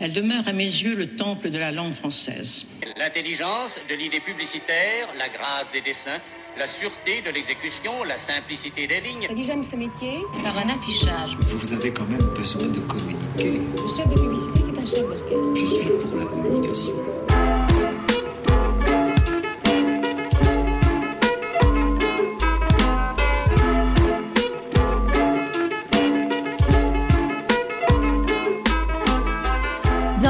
Elle demeure à mes yeux le temple de la langue française. L'intelligence de l'idée publicitaire, la grâce des dessins, la sûreté de l'exécution, la simplicité des lignes. J'aime ce métier par un affichage. Vous avez quand même besoin de communiquer. Le chef de publicité est un chef d'orchestre. Je suis pour la communication.